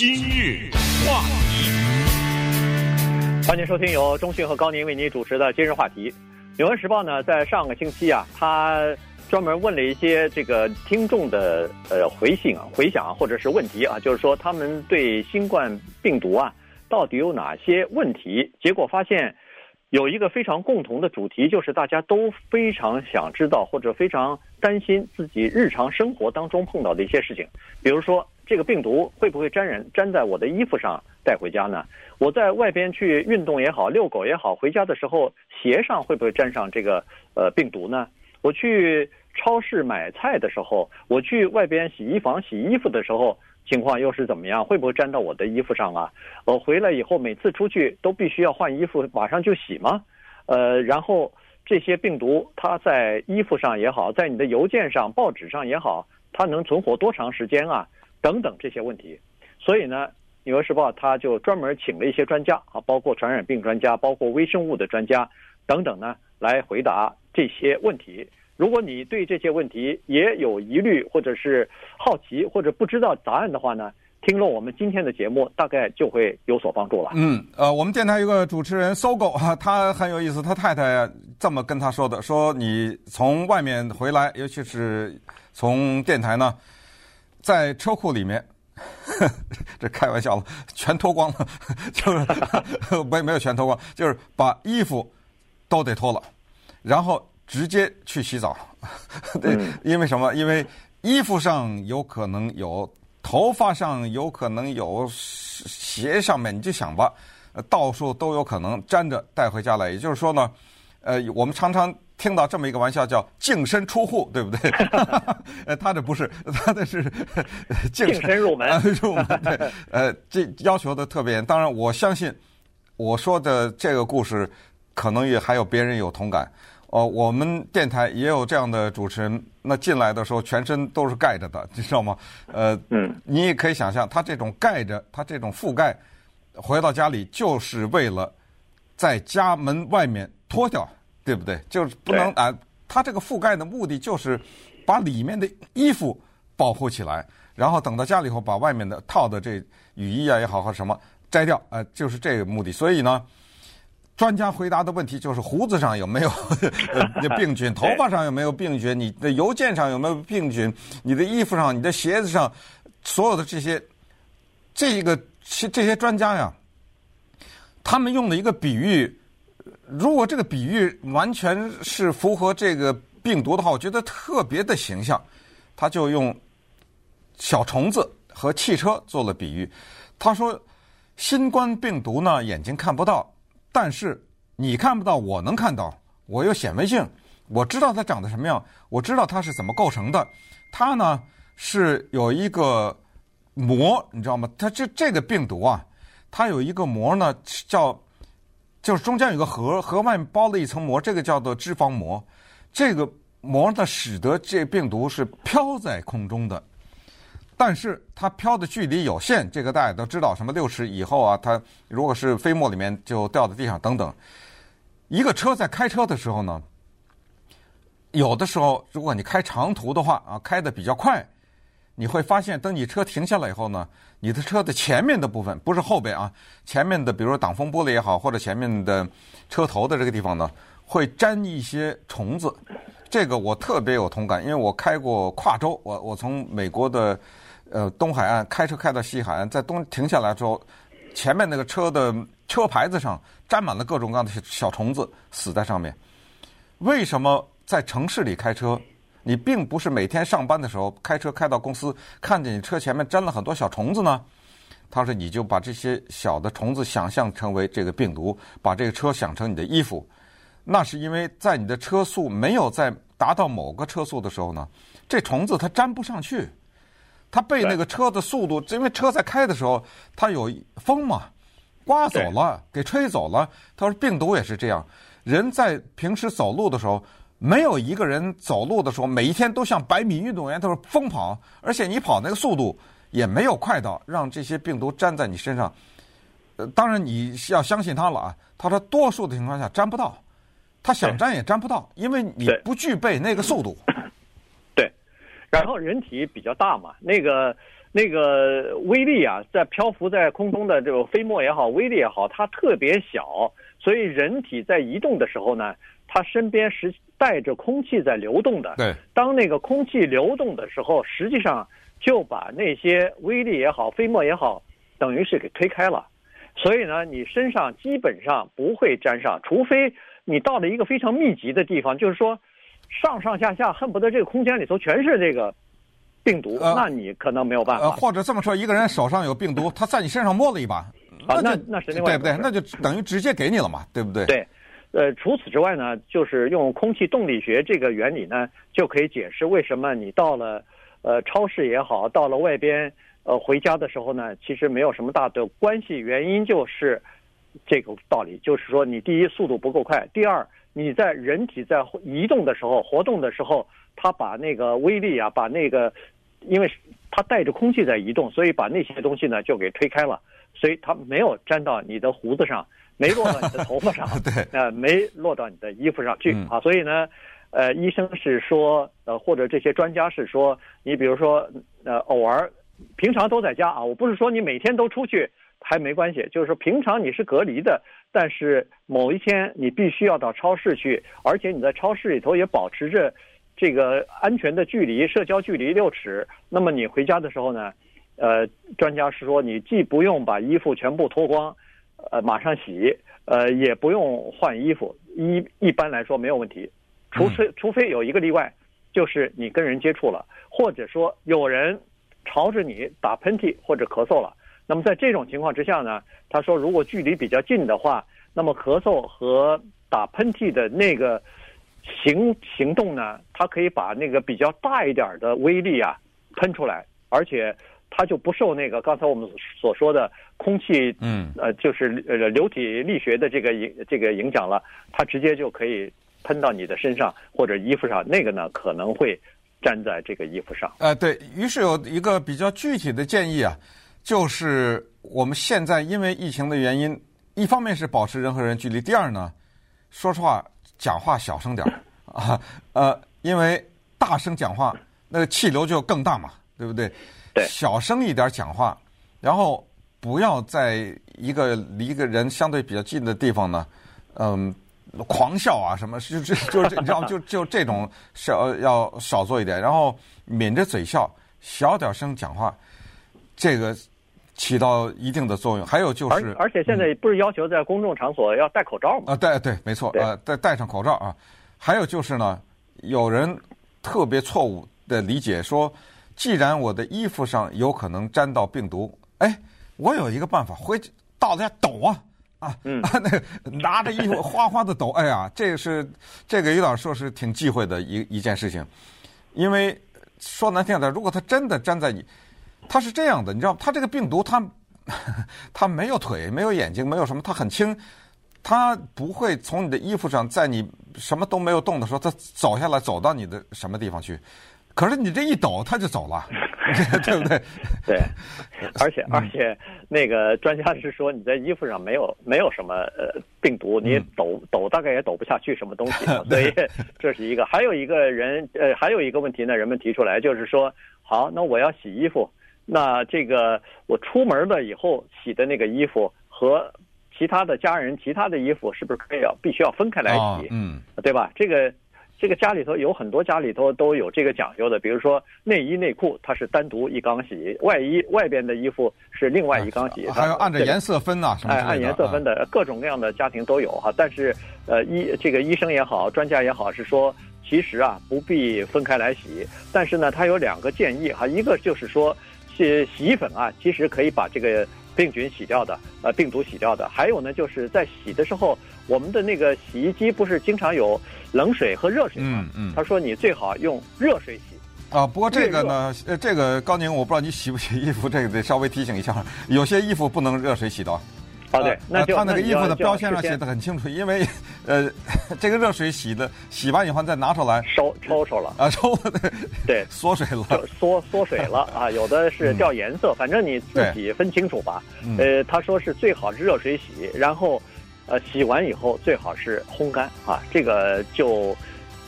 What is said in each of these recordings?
今日话题，欢迎收听由中讯和高宁为您主持的今日话题。纽约时报呢，在上个星期啊，他专门问了一些这个听众的呃回信啊、回想或者是问题啊，就是说他们对新冠病毒啊到底有哪些问题？结果发现有一个非常共同的主题，就是大家都非常想知道或者非常担心自己日常生活当中碰到的一些事情，比如说。这个病毒会不会沾染，沾在我的衣服上带回家呢？我在外边去运动也好，遛狗也好，回家的时候鞋上会不会沾上这个呃病毒呢？我去超市买菜的时候，我去外边洗衣房洗衣服的时候，情况又是怎么样？会不会沾到我的衣服上啊？我回来以后每次出去都必须要换衣服，马上就洗吗？呃，然后这些病毒它在衣服上也好，在你的邮件上、报纸上也好，它能存活多长时间啊？等等这些问题，所以呢，《纽约时报》他就专门请了一些专家啊，包括传染病专家，包括微生物的专家等等呢，来回答这些问题。如果你对这些问题也有疑虑，或者是好奇，或者不知道答案的话呢，听了我们今天的节目，大概就会有所帮助了。嗯，呃，我们电台有个主持人搜狗哈，他很有意思，他太太这么跟他说的：说你从外面回来，尤其是从电台呢。在车库里面，这开玩笑了，全脱光了，就是 没没有全脱光，就是把衣服都得脱了，然后直接去洗澡。对，因为什么？因为衣服上有可能有，头发上有可能有，鞋上面你就想吧，到处都有可能沾着带回家来。也就是说呢，呃，我们常常。听到这么一个玩笑叫“净身出户”，对不对？呃，他这不是，他这是 净身入门。入门，对，呃，这要求的特别严。当然，我相信我说的这个故事，可能也还有别人有同感。哦，我们电台也有这样的主持人，那进来的时候全身都是盖着的，你知道吗？呃，嗯，你也可以想象，他这种盖着，他这种覆盖，回到家里就是为了在家门外面脱掉。对不对？就是不能啊！他这个覆盖的目的就是把里面的衣服保护起来，然后等到家里以后把外面的套的这雨衣啊也好和什么摘掉，呃，就是这个目的。所以呢，专家回答的问题就是胡子上有没有 病菌，头发上有没有病菌，你的邮件上有没有病菌，你的衣服上、你的鞋子上，所有的这些，这个这些专家呀，他们用的一个比喻。如果这个比喻完全是符合这个病毒的话，我觉得特别的形象。他就用小虫子和汽车做了比喻。他说：“新冠病毒呢，眼睛看不到，但是你看不到，我能看到。我有显微镜，我知道它长得什么样，我知道它是怎么构成的。它呢是有一个膜，你知道吗？它这这个病毒啊，它有一个膜呢，叫。”就是中间有个核，核外面包了一层膜，这个叫做脂肪膜。这个膜呢，使得这病毒是飘在空中的，但是它飘的距离有限。这个大家都知道，什么六尺以后啊，它如果是飞沫里面就掉在地上等等。一个车在开车的时候呢，有的时候如果你开长途的话啊，开得比较快。你会发现，等你车停下来以后呢，你的车的前面的部分不是后背啊，前面的比如说挡风玻璃也好，或者前面的车头的这个地方呢，会粘一些虫子。这个我特别有同感，因为我开过跨州，我我从美国的呃东海岸开车开到西海岸，在东停下来之后，前面那个车的车牌子上沾满了各种各样的小虫子，死在上面。为什么在城市里开车？你并不是每天上班的时候开车开到公司，看见你车前面沾了很多小虫子呢。他说：“你就把这些小的虫子想象成为这个病毒，把这个车想成你的衣服。那是因为在你的车速没有在达到某个车速的时候呢，这虫子它粘不上去，它被那个车的速度，因为车在开的时候它有风嘛，刮走了，给吹走了。他说病毒也是这样，人在平时走路的时候。”没有一个人走路的时候，每一天都像百米运动员他说疯跑，而且你跑那个速度也没有快到让这些病毒粘在你身上。呃，当然你要相信他了啊。他说，多数的情况下粘不到，他想粘也粘不到，因为你不具备那个速度。对。然后人体比较大嘛，那个那个微粒啊，在漂浮在空中的这个飞沫也好，微粒也好，它特别小，所以人体在移动的时候呢，它身边实带着空气在流动的。对，当那个空气流动的时候，实际上就把那些微粒也好，飞沫也好，等于是给推开了。所以呢，你身上基本上不会沾上，除非你到了一个非常密集的地方，就是说上上下下恨不得这个空间里头全是这个。病毒，那你可能没有办法。呃，或者这么说，一个人手上有病毒，他在你身上摸了一把，啊，那那是另外，对不对？那就等于直接给你了嘛，对不对？对，呃，除此之外呢，就是用空气动力学这个原理呢，就可以解释为什么你到了呃超市也好，到了外边呃回家的时候呢，其实没有什么大的关系。原因就是这个道理，就是说你第一速度不够快，第二你在人体在移动的时候、活动的时候。它把那个微粒啊，把那个，因为它带着空气在移动，所以把那些东西呢就给推开了，所以它没有粘到你的胡子上，没落到你的头发上，对，呃，没落到你的衣服上去啊。所以呢，呃，医生是说，呃，或者这些专家是说，你比如说，呃，偶尔，平常都在家啊，我不是说你每天都出去还没关系，就是说平常你是隔离的，但是某一天你必须要到超市去，而且你在超市里头也保持着。这个安全的距离，社交距离六尺。那么你回家的时候呢，呃，专家是说你既不用把衣服全部脱光，呃，马上洗，呃，也不用换衣服。一一般来说没有问题，除非除非有一个例外，就是你跟人接触了，或者说有人朝着你打喷嚏或者咳嗽了。那么在这种情况之下呢，他说如果距离比较近的话，那么咳嗽和打喷嚏的那个。行行动呢，它可以把那个比较大一点的威力啊喷出来，而且它就不受那个刚才我们所说的空气，嗯，呃，就是呃流体力学的这个影这个影响了，它直接就可以喷到你的身上或者衣服上，那个呢可能会粘在这个衣服上。呃，对，于是有一个比较具体的建议啊，就是我们现在因为疫情的原因，一方面是保持人和人距离，第二呢，说实话。讲话小声点儿 啊，呃，因为大声讲话，那个气流就更大嘛，对不对？对，小声一点讲话，然后不要在一个离一个人相对比较近的地方呢，嗯，狂笑啊什么，就就就你知道，就就这种少要少做一点，然后抿着嘴笑，小点声讲话，这个。起到一定的作用，还有就是，而且现在不是要求在公众场所要戴口罩吗？啊，对对，没错，呃，戴戴上口罩啊。还有就是呢，有人特别错误的理解说，既然我的衣服上有可能沾到病毒，哎，我有一个办法，回去到家抖啊啊，嗯，那个拿着衣服哗哗的抖，哎呀，这个是这个有点说是挺忌讳的一一件事情，因为说难听点，如果他真的粘在你。它是这样的，你知道，它这个病毒它，它它 没有腿，没有眼睛，没有什么，它很轻，它不会从你的衣服上，在你什么都没有动的时候，它走下来，走到你的什么地方去。可是你这一抖，它就走了，对不对？对，而且而且那个专家是说，你在衣服上没有没有什么呃病毒，你抖抖大概也抖不下去什么东西，所以这是一个。还有一个人呃，还有一个问题呢，人们提出来就是说，好，那我要洗衣服。那这个我出门了以后洗的那个衣服和其他的家人其他的衣服是不是可以要必须要分开来洗？嗯，对吧？这个这个家里头有很多家里头都有这个讲究的，比如说内衣内裤它是单独一缸洗，外衣外边的衣服是另外一缸洗，还要按照颜色分呐，哎，按颜色分的，各种各样的家庭都有哈。但是呃，医这个医生也好，专家也好是说，其实啊不必分开来洗，但是呢，他有两个建议哈，一个就是说。洗洗衣粉啊，其实可以把这个病菌洗掉的，呃，病毒洗掉的。还有呢，就是在洗的时候，我们的那个洗衣机不是经常有冷水和热水吗？嗯嗯。他说你最好用热水洗。啊，不过这个呢，呃，这个高宁，我不知道你洗不洗衣服，这个得稍微提醒一下，有些衣服不能热水洗的。啊，对，那就他那个衣服的标签上写的很清楚，因为呃，这个热水洗的，洗完以后再拿出来收抽抽了啊，抽了，对，缩水了，缩缩水了 啊，有的是掉颜色，反正你自己分清楚吧。呃，他说是最好是热水洗，然后呃洗完以后最好是烘干啊，这个就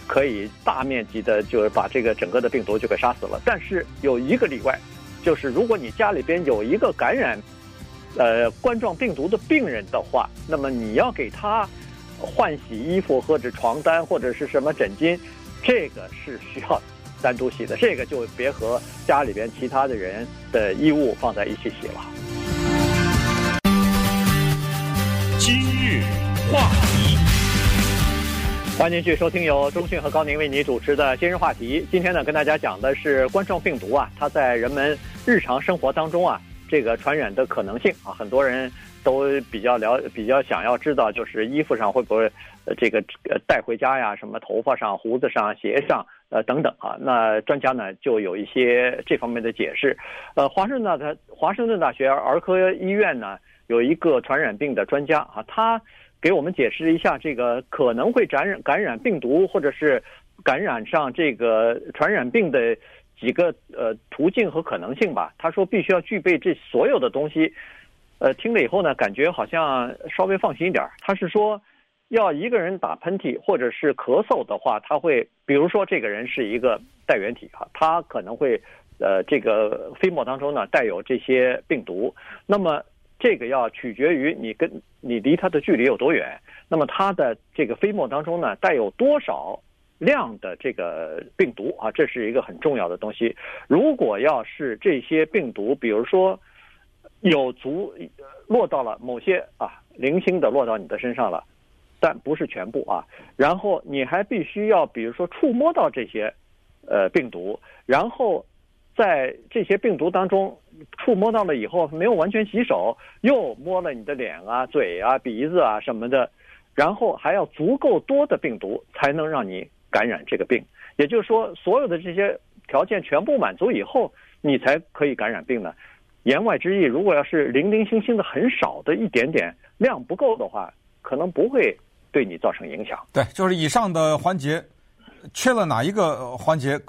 可以大面积的，就是把这个整个的病毒就给杀死了。但是有一个例外，就是如果你家里边有一个感染，呃，冠状病毒的病人的话，那么你要给他换洗衣服或者床单或者是什么枕巾，这个是需要单独洗的，这个就别和家里边其他的人的衣物放在一起洗了。今日话题，欢迎继续收听由中讯和高宁为你主持的今日话题。今天呢，跟大家讲的是冠状病毒啊，它在人们日常生活当中啊。这个传染的可能性啊，很多人都比较了，比较想要知道，就是衣服上会不会呃这个呃带回家呀？什么头发上、胡子上、鞋上呃等等啊？那专家呢就有一些这方面的解释。呃，华盛顿的华盛顿大学儿科医院呢有一个传染病的专家啊，他给我们解释一下这个可能会感染感染病毒或者是感染上这个传染病的。几个呃途径和可能性吧。他说必须要具备这所有的东西。呃，听了以后呢，感觉好像稍微放心一点。他是说，要一个人打喷嚏或者是咳嗽的话，他会比如说这个人是一个带原体哈，他可能会呃这个飞沫当中呢带有这些病毒。那么这个要取决于你跟你离他的距离有多远。那么他的这个飞沫当中呢带有多少？量的这个病毒啊，这是一个很重要的东西。如果要是这些病毒，比如说有足落到了某些啊零星的落到你的身上了，但不是全部啊。然后你还必须要，比如说触摸到这些呃病毒，然后在这些病毒当中触摸到了以后，没有完全洗手，又摸了你的脸啊、嘴啊、鼻子啊什么的，然后还要足够多的病毒才能让你。感染这个病，也就是说，所有的这些条件全部满足以后，你才可以感染病呢。言外之意，如果要是零零星星的很少的一点点量不够的话，可能不会对你造成影响。对，就是以上的环节，缺了哪一个环节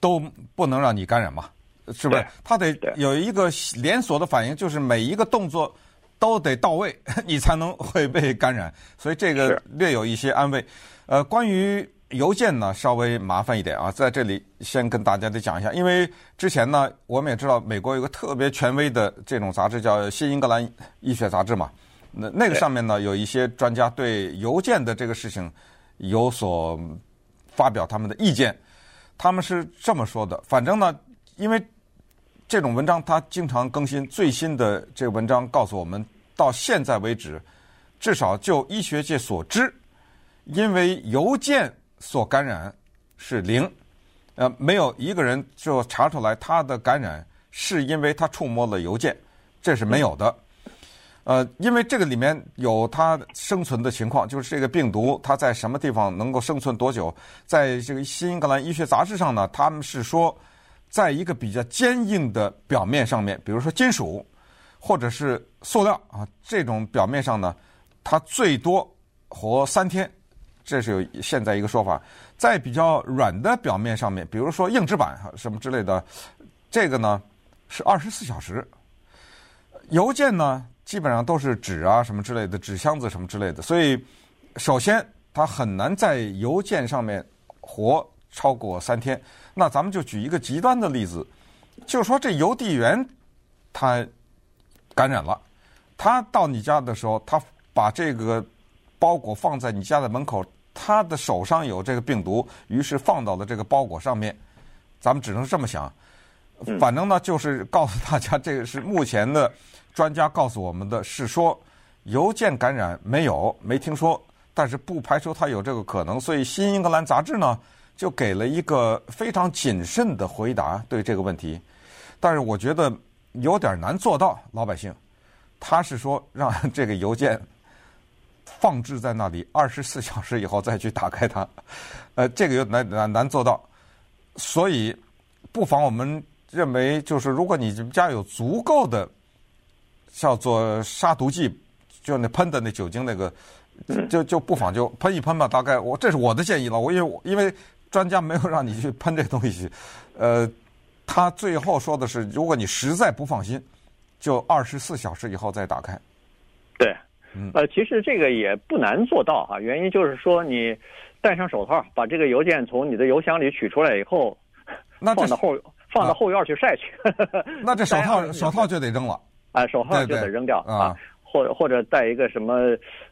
都不能让你感染嘛，是不是？它得有一个连锁的反应，就是每一个动作都得到位，你才能会被感染。所以这个略有一些安慰。呃，关于。邮件呢，稍微麻烦一点啊，在这里先跟大家再讲一下，因为之前呢，我们也知道美国有个特别权威的这种杂志叫《新英格兰医学杂志》嘛，那那个上面呢，有一些专家对邮件的这个事情有所发表他们的意见，他们是这么说的，反正呢，因为这种文章它经常更新，最新的这个文章告诉我们，到现在为止，至少就医学界所知，因为邮件。所感染是零，呃，没有一个人就查出来他的感染是因为他触摸了邮件，这是没有的。呃，因为这个里面有它生存的情况，就是这个病毒它在什么地方能够生存多久？在这个《新英格兰医学杂志》上呢，他们是说，在一个比较坚硬的表面上面，比如说金属或者是塑料啊这种表面上呢，它最多活三天。这是有现在一个说法，在比较软的表面上面，比如说硬纸板什么之类的，这个呢是二十四小时。邮件呢基本上都是纸啊什么之类的，纸箱子什么之类的，所以首先它很难在邮件上面活超过三天。那咱们就举一个极端的例子，就是说这邮递员他感染了，他到你家的时候，他把这个包裹放在你家的门口。他的手上有这个病毒，于是放到了这个包裹上面。咱们只能这么想，反正呢，就是告诉大家，这个是目前的专家告诉我们的，是说邮件感染没有，没听说，但是不排除他有这个可能。所以《新英格兰杂志》呢，就给了一个非常谨慎的回答对这个问题。但是我觉得有点难做到，老百姓，他是说让这个邮件。放置在那里二十四 小时以后再去打开它，呃，这个有难难难做到，所以不妨我们认为，就是如果你家有足够的叫做杀毒剂，就那喷的那酒精那个，就就不妨就喷一喷吧。大概我这是我的建议了，我因为因为专家没有让你去喷这东西，呃，他最后说的是，如果你实在不放心，就二十四小时以后再打开。对。呃，其实这个也不难做到哈，原因就是说你戴上手套，把这个邮件从你的邮箱里取出来以后，放到后放到后院去晒去。那这手套手套就得扔了。啊，手套就得扔掉啊，或者或者带一个什么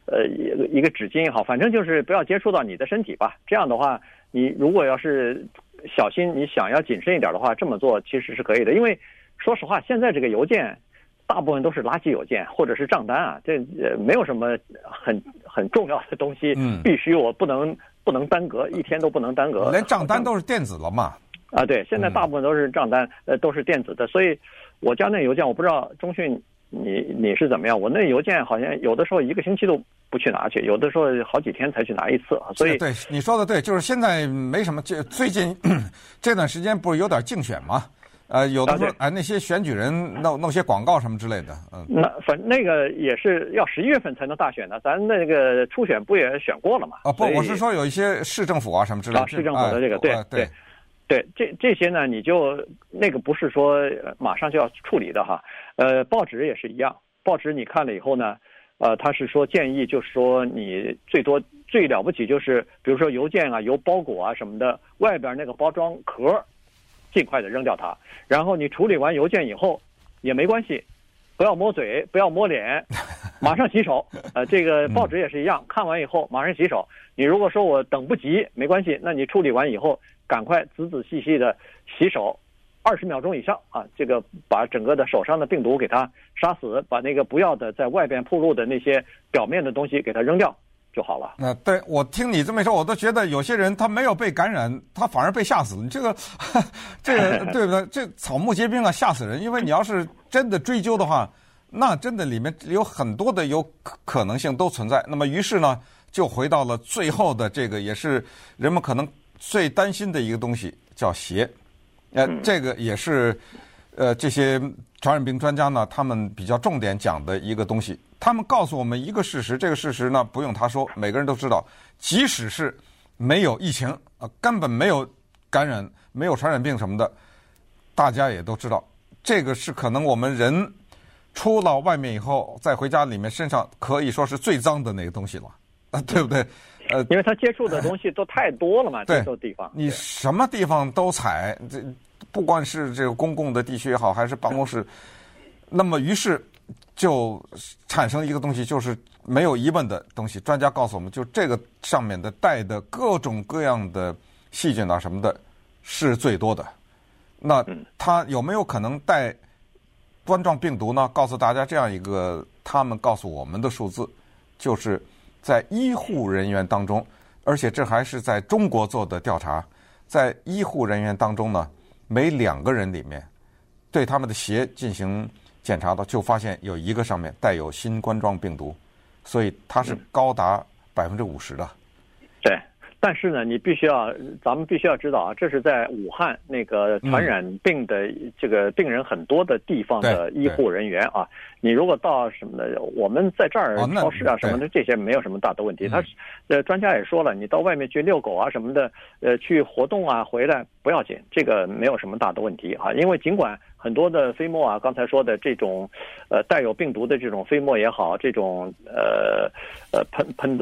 呃一个一个纸巾也好，反正就是不要接触到你的身体吧。这样的话，你如果要是小心，你想要谨慎一点的话，这么做其实是可以的。因为说实话，现在这个邮件大部分都是垃圾邮件或者是账单啊，这呃没有什么很很重要的东西，嗯，必须我不能不能耽搁，一天都不能耽搁。连账单都是电子了嘛？啊，对，现在大部分都是账单，呃，都是电子的，所以。我家那邮件我不知道，中讯你你是怎么样？我那邮件好像有的时候一个星期都不去拿去，有的时候好几天才去拿一次。所以对你说的对，就是现在没什么。这最近 这段时间不是有点竞选吗？呃，有的时候哎，那些选举人弄弄些广告什么之类的，嗯。那反那个也是要十一月份才能大选的，咱那个初选不也选过了吗？啊，不，我是说有一些市政府啊什么之类的。啊，市政府的这个，对对。对，这这些呢，你就那个不是说马上就要处理的哈，呃，报纸也是一样，报纸你看了以后呢，呃，他是说建议，就是说你最多最了不起就是，比如说邮件啊、邮包裹啊什么的，外边那个包装壳，尽快的扔掉它，然后你处理完邮件以后也没关系，不要摸嘴，不要摸脸，马上洗手，呃，这个报纸也是一样，看完以后马上洗手。你如果说我等不及，没关系，那你处理完以后。赶快仔仔细细的洗手，二十秒钟以上啊！这个把整个的手上的病毒给它杀死，把那个不要的在外边暴露的那些表面的东西给它扔掉就好了。那对我听你这么一说，我都觉得有些人他没有被感染，他反而被吓死了。你这个，这个 对不对？这草木皆兵啊，吓死人！因为你要是真的追究的话，那真的里面有很多的有可能性都存在。那么于是呢，就回到了最后的这个，也是人们可能。最担心的一个东西叫鞋，呃，这个也是，呃，这些传染病专家呢，他们比较重点讲的一个东西。他们告诉我们一个事实，这个事实呢，不用他说，每个人都知道。即使是没有疫情啊，根本没有感染、没有传染病什么的，大家也都知道，这个是可能我们人出到外面以后，再回家里面身上可以说是最脏的那个东西了，啊，对不对？呃，因为他接触的东西都太多了嘛，这个地方，你什么地方都踩，这不管是这个公共的地区也好，还是办公室，那么于是就产生一个东西，就是没有疑问的东西。专家告诉我们，就这个上面的带的各种各样的细菌啊什么的，是最多的。那它有没有可能带冠状病毒呢？告诉大家这样一个，他们告诉我们的数字，就是。在医护人员当中，而且这还是在中国做的调查，在医护人员当中呢，每两个人里面，对他们的鞋进行检查的，就发现有一个上面带有新冠状病毒，所以它是高达百分之五十的。对。但是呢，你必须要，咱们必须要知道啊，这是在武汉那个传染病的这个病人很多的地方的医护人员啊。你如果到什么的，我们在这儿超市啊什么的，这些没有什么大的问题。他呃，专家也说了，你到外面去遛狗啊什么的，呃，去活动啊回来不要紧，这个没有什么大的问题啊。因为尽管。很多的飞沫啊，刚才说的这种，呃，带有病毒的这种飞沫也好，这种呃呃喷喷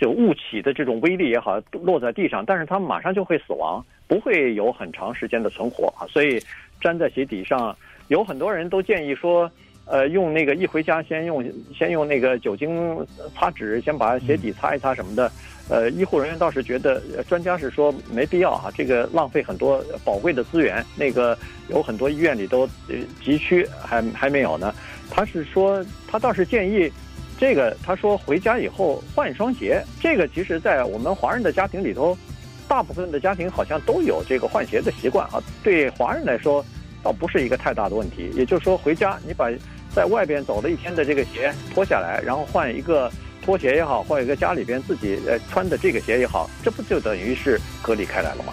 就雾起的这种微粒也好，落在地上，但是它们马上就会死亡，不会有很长时间的存活啊。所以粘在鞋底上，有很多人都建议说，呃，用那个一回家先用先用那个酒精擦纸，先把鞋底擦一擦什么的。呃，医护人员倒是觉得，专家是说没必要啊，这个浪费很多宝贵的资源。那个有很多医院里都急需，还还没有呢。他是说，他倒是建议，这个他说回家以后换一双鞋。这个其实，在我们华人的家庭里头，大部分的家庭好像都有这个换鞋的习惯啊。对华人来说，倒不是一个太大的问题。也就是说，回家你把在外边走了一天的这个鞋脱下来，然后换一个。拖鞋也好，换一个家里边自己呃穿的这个鞋也好，这不就等于是隔离开来了吗？